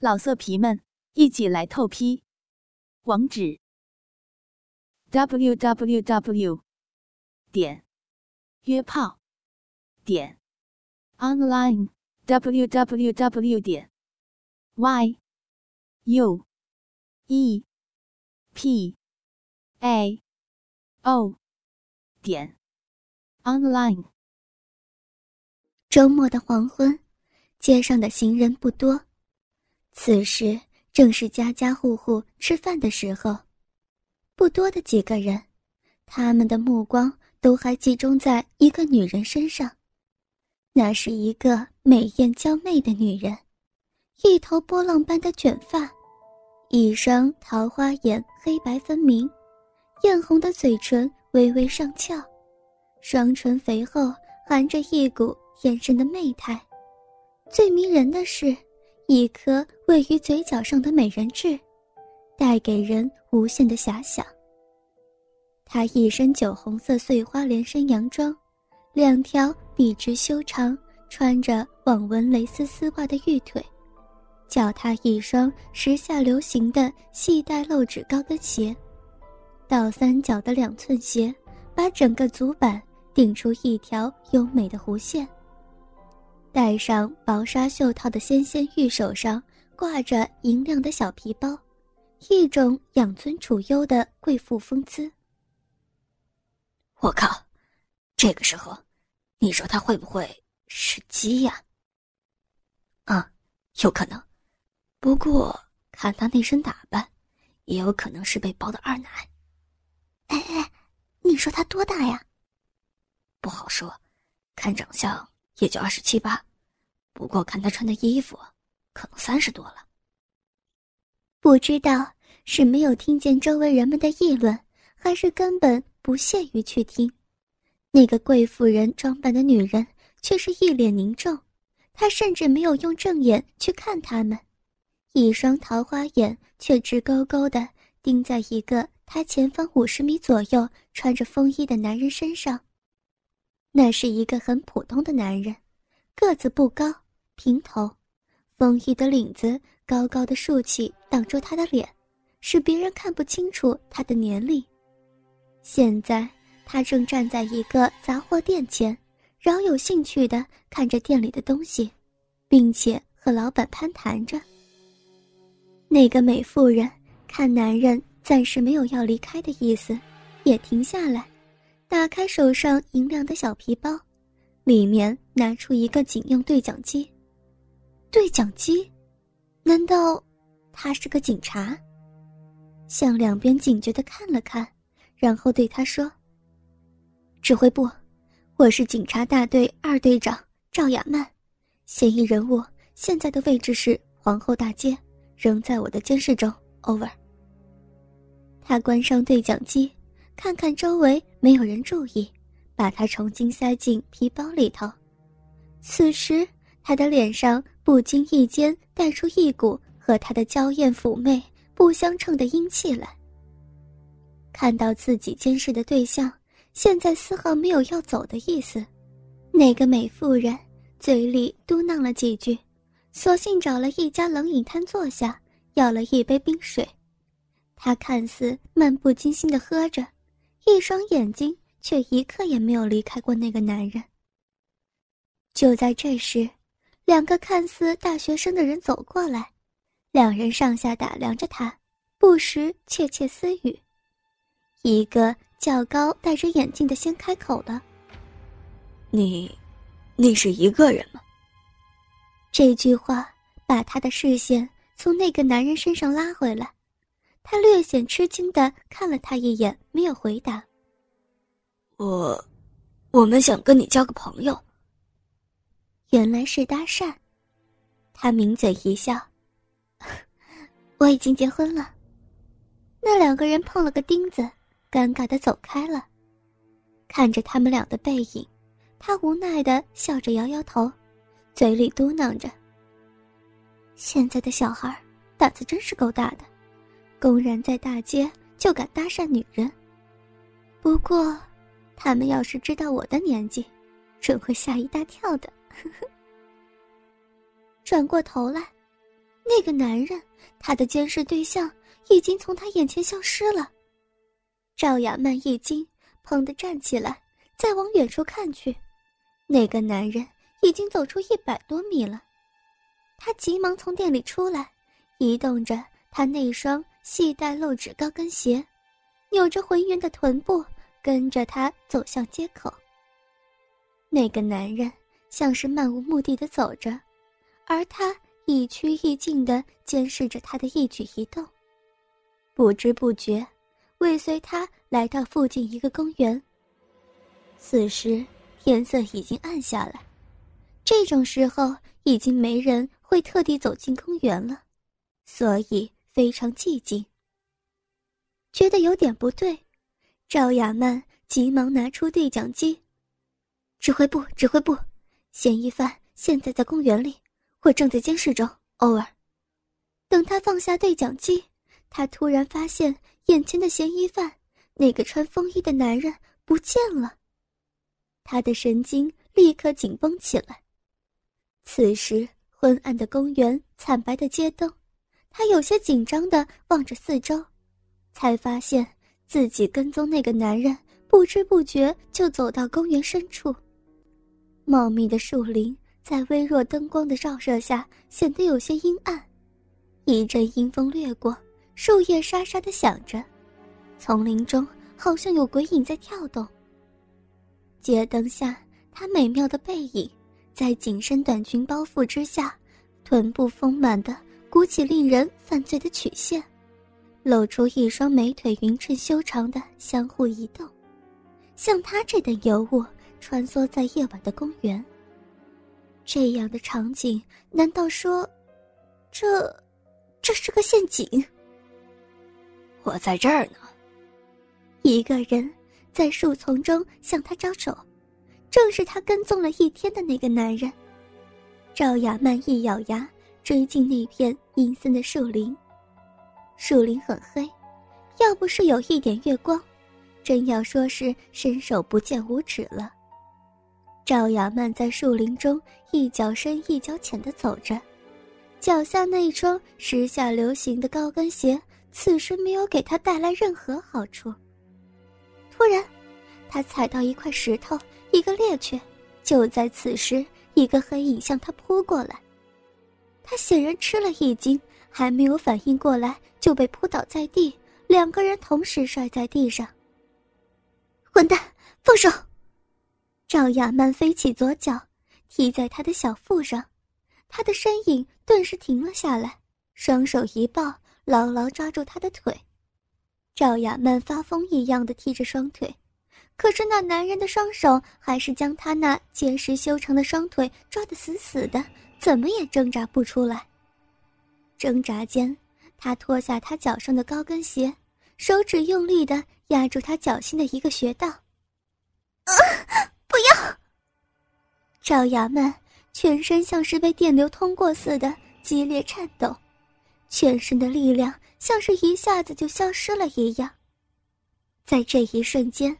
老色皮们，一起来透批！网址：w w w 点约炮点 online w w w 点 y u e p a o 点 online。周末的黄昏，街上的行人不多。此时正是家家户户吃饭的时候，不多的几个人，他们的目光都还集中在一个女人身上。那是一个美艳娇媚的女人，一头波浪般的卷发，一双桃花眼黑白分明，艳红的嘴唇微微上翘，双唇肥厚，含着一股眼神的媚态。最迷人的是。一颗位于嘴角上的美人痣，带给人无限的遐想。她一身酒红色碎花连身洋装，两条笔直修长、穿着网纹蕾丝丝袜的玉腿，脚踏一双时下流行的细带露趾高跟鞋，倒三角的两寸鞋把整个足板顶出一条优美的弧线。戴上薄纱袖套的纤纤玉手上挂着银亮的小皮包，一种养尊处优的贵妇风姿。我靠，这个时候，你说他会不会是鸡呀？啊，有可能，不过看他那身打扮，也有可能是被包的二奶。哎哎，你说他多大呀？不好说，看长相。也就二十七八，不过看他穿的衣服，可能三十多了。不知道是没有听见周围人们的议论，还是根本不屑于去听。那个贵妇人装扮的女人却是一脸凝重，她甚至没有用正眼去看他们，一双桃花眼却直勾勾的盯在一个她前方五十米左右穿着风衣的男人身上。那是一个很普通的男人，个子不高，平头，风衣的领子高高的竖起，挡住他的脸，使别人看不清楚他的年龄。现在他正站在一个杂货店前，饶有兴趣地看着店里的东西，并且和老板攀谈着。那个美妇人看男人暂时没有要离开的意思，也停下来。打开手上银亮的小皮包，里面拿出一个警用对讲机。对讲机？难道他是个警察？向两边警觉的看了看，然后对他说：“指挥部，我是警察大队二队长赵雅曼，嫌疑人物现在的位置是皇后大街，仍在我的监视中。Over。”他关上对讲机。看看周围没有人注意，把他重新塞进皮包里头。此时，他的脸上不经意间带出一股和他的娇艳妩媚不相称的阴气来。看到自己监视的对象现在丝毫没有要走的意思，那个美妇人嘴里嘟囔了几句，索性找了一家冷饮摊坐下，要了一杯冰水。他看似漫不经心的喝着。一双眼睛却一刻也没有离开过那个男人。就在这时，两个看似大学生的人走过来，两人上下打量着他，不时窃窃私语。一个较高、戴着眼镜的先开口了：“你，你是一个人吗？”这句话把他的视线从那个男人身上拉回来。他略显吃惊的看了他一眼，没有回答。我，我们想跟你交个朋友。原来是搭讪，他抿嘴一笑。我已经结婚了。那两个人碰了个钉子，尴尬的走开了。看着他们俩的背影，他无奈的笑着摇摇头，嘴里嘟囔着：“现在的小孩胆子真是够大的。”公然在大街就敢搭讪女人，不过，他们要是知道我的年纪，准会吓一大跳的。转过头来，那个男人，他的监视对象已经从他眼前消失了。赵雅曼一惊，砰的站起来，再往远处看去，那个男人已经走出一百多米了。他急忙从店里出来，移动着他那双细带露趾高跟鞋，扭着浑圆的臀部，跟着他走向街口。那个男人像是漫无目的的走着，而他一趋亦近的监视着他的一举一动。不知不觉，尾随他来到附近一个公园。此时天色已经暗下来，这种时候已经没人会特地走进公园了，所以非常寂静。觉得有点不对，赵雅曼急忙拿出对讲机。指挥部，指挥部，嫌疑犯现在在公园里，我正在监视中。偶尔。等他放下对讲机，他突然发现眼前的嫌疑犯，那个穿风衣的男人不见了。他的神经立刻紧绷起来。此时昏暗的公园，惨白的街灯，他有些紧张的望着四周，才发现自己跟踪那个男人，不知不觉就走到公园深处。茂密的树林在微弱灯光的照射下显得有些阴暗，一阵阴风掠过，树叶沙沙的响着，丛林中好像有鬼影在跳动。街灯下，她美妙的背影，在紧身短裙包覆之下，臀部丰满的鼓起令人犯罪的曲线，露出一双美腿匀称修长的相互移动，像她这等尤物。穿梭在夜晚的公园。这样的场景，难道说，这，这是个陷阱？我在这儿呢。一个人在树丛中向他招手，正是他跟踪了一天的那个男人。赵雅曼一咬牙，追进那片阴森的树林。树林很黑，要不是有一点月光，真要说是伸手不见五指了。赵雅曼在树林中一脚深一脚浅的走着，脚下那一双时下流行的高跟鞋，此时没有给她带来任何好处。突然，他踩到一块石头，一个趔趄，就在此时，一个黑影向他扑过来。他显然吃了一惊，还没有反应过来，就被扑倒在地，两个人同时摔在地上。混蛋，放手！赵雅曼飞起左脚，踢在他的小腹上，他的身影顿时停了下来，双手一抱，牢牢抓住他的腿。赵雅曼发疯一样的踢着双腿，可是那男人的双手还是将他那结实修长的双腿抓得死死的，怎么也挣扎不出来。挣扎间，他脱下他脚上的高跟鞋，手指用力的压住他脚心的一个穴道。不要！赵雅曼全身像是被电流通过似的激烈颤抖，全身的力量像是一下子就消失了一样。在这一瞬间，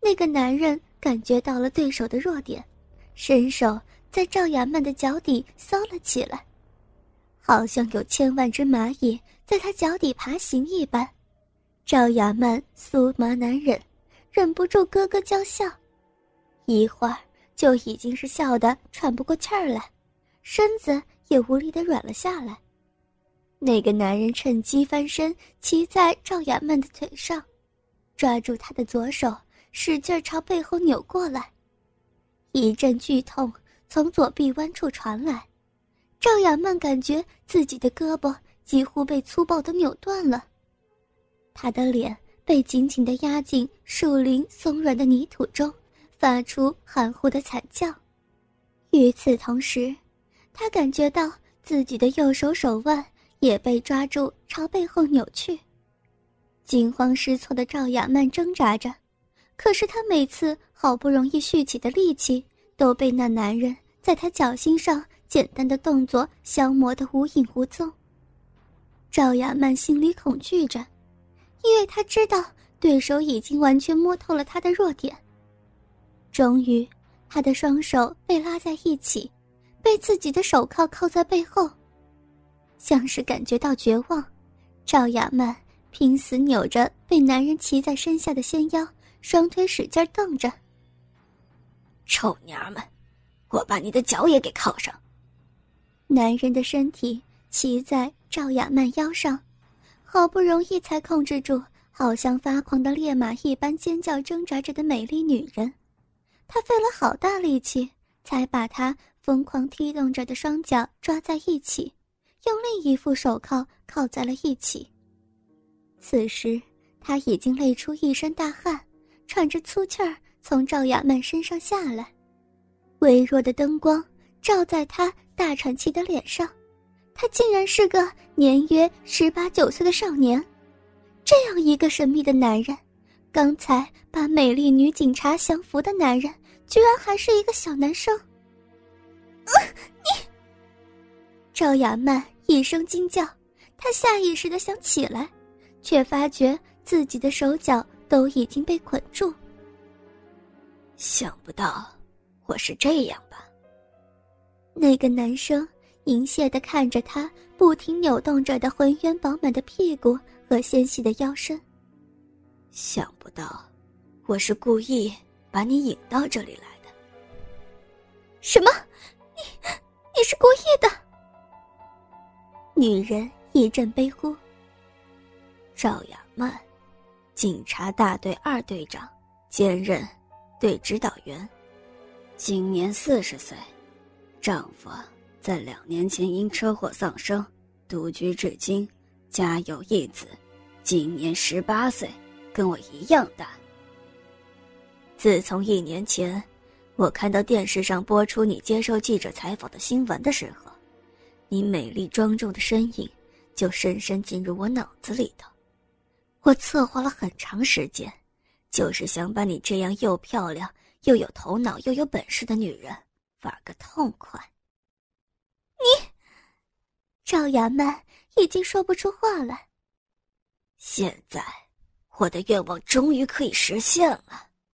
那个男人感觉到了对手的弱点，伸手在赵雅曼的脚底搔了起来，好像有千万只蚂蚁在他脚底爬行一般。赵雅曼酥麻难忍，忍不住咯咯娇笑。一会儿就已经是笑得喘不过气儿来，身子也无力的软了下来。那个男人趁机翻身，骑在赵雅曼的腿上，抓住她的左手，使劲朝背后扭过来。一阵剧痛从左臂弯处传来，赵雅曼感觉自己的胳膊几乎被粗暴的扭断了，她的脸被紧紧的压进树林松软的泥土中。发出含糊的惨叫。与此同时，他感觉到自己的右手手腕也被抓住，朝背后扭去。惊慌失措的赵雅曼挣扎着，可是她每次好不容易蓄起的力气，都被那男人在她脚心上简单的动作消磨得无影无踪。赵雅曼心里恐惧着，因为她知道对手已经完全摸透了她的弱点。终于，他的双手被拉在一起，被自己的手铐铐在背后。像是感觉到绝望。赵雅曼拼死扭着被男人骑在身下的纤腰，双腿使劲蹬着。臭娘们，我把你的脚也给铐上！男人的身体骑在赵雅曼腰上，好不容易才控制住，好像发狂的烈马一般尖叫挣扎着的美丽女人。他费了好大力气，才把他疯狂踢动着的双脚抓在一起，用另一副手铐铐在了一起。此时他已经累出一身大汗，喘着粗气儿从赵雅曼身上下来，微弱的灯光照在他大喘气的脸上，他竟然是个年约十八九岁的少年。这样一个神秘的男人，刚才把美丽女警察降服的男人。居然还是一个小男生！你，赵雅曼一声惊叫，她下意识的想起来，却发觉自己的手脚都已经被捆住。想不到我是这样吧？那个男生淫亵的看着她不停扭动着的浑圆饱满的屁股和纤细的腰身。想不到我是故意。把你引到这里来的？什么？你你是故意的？女人一阵悲呼。赵雅曼，警察大队二队长，兼任队指导员，今年四十岁，丈夫在两年前因车祸丧生，独居至今，家有一子，今年十八岁，跟我一样大。自从一年前，我看到电视上播出你接受记者采访的新闻的时候，你美丽庄重的身影就深深进入我脑子里头。我策划了很长时间，就是想把你这样又漂亮又有头脑又有本事的女人玩个痛快。你，赵雅曼已经说不出话来。现在，我的愿望终于可以实现了。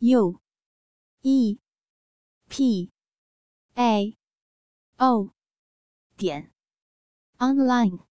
U E P A O 点 online。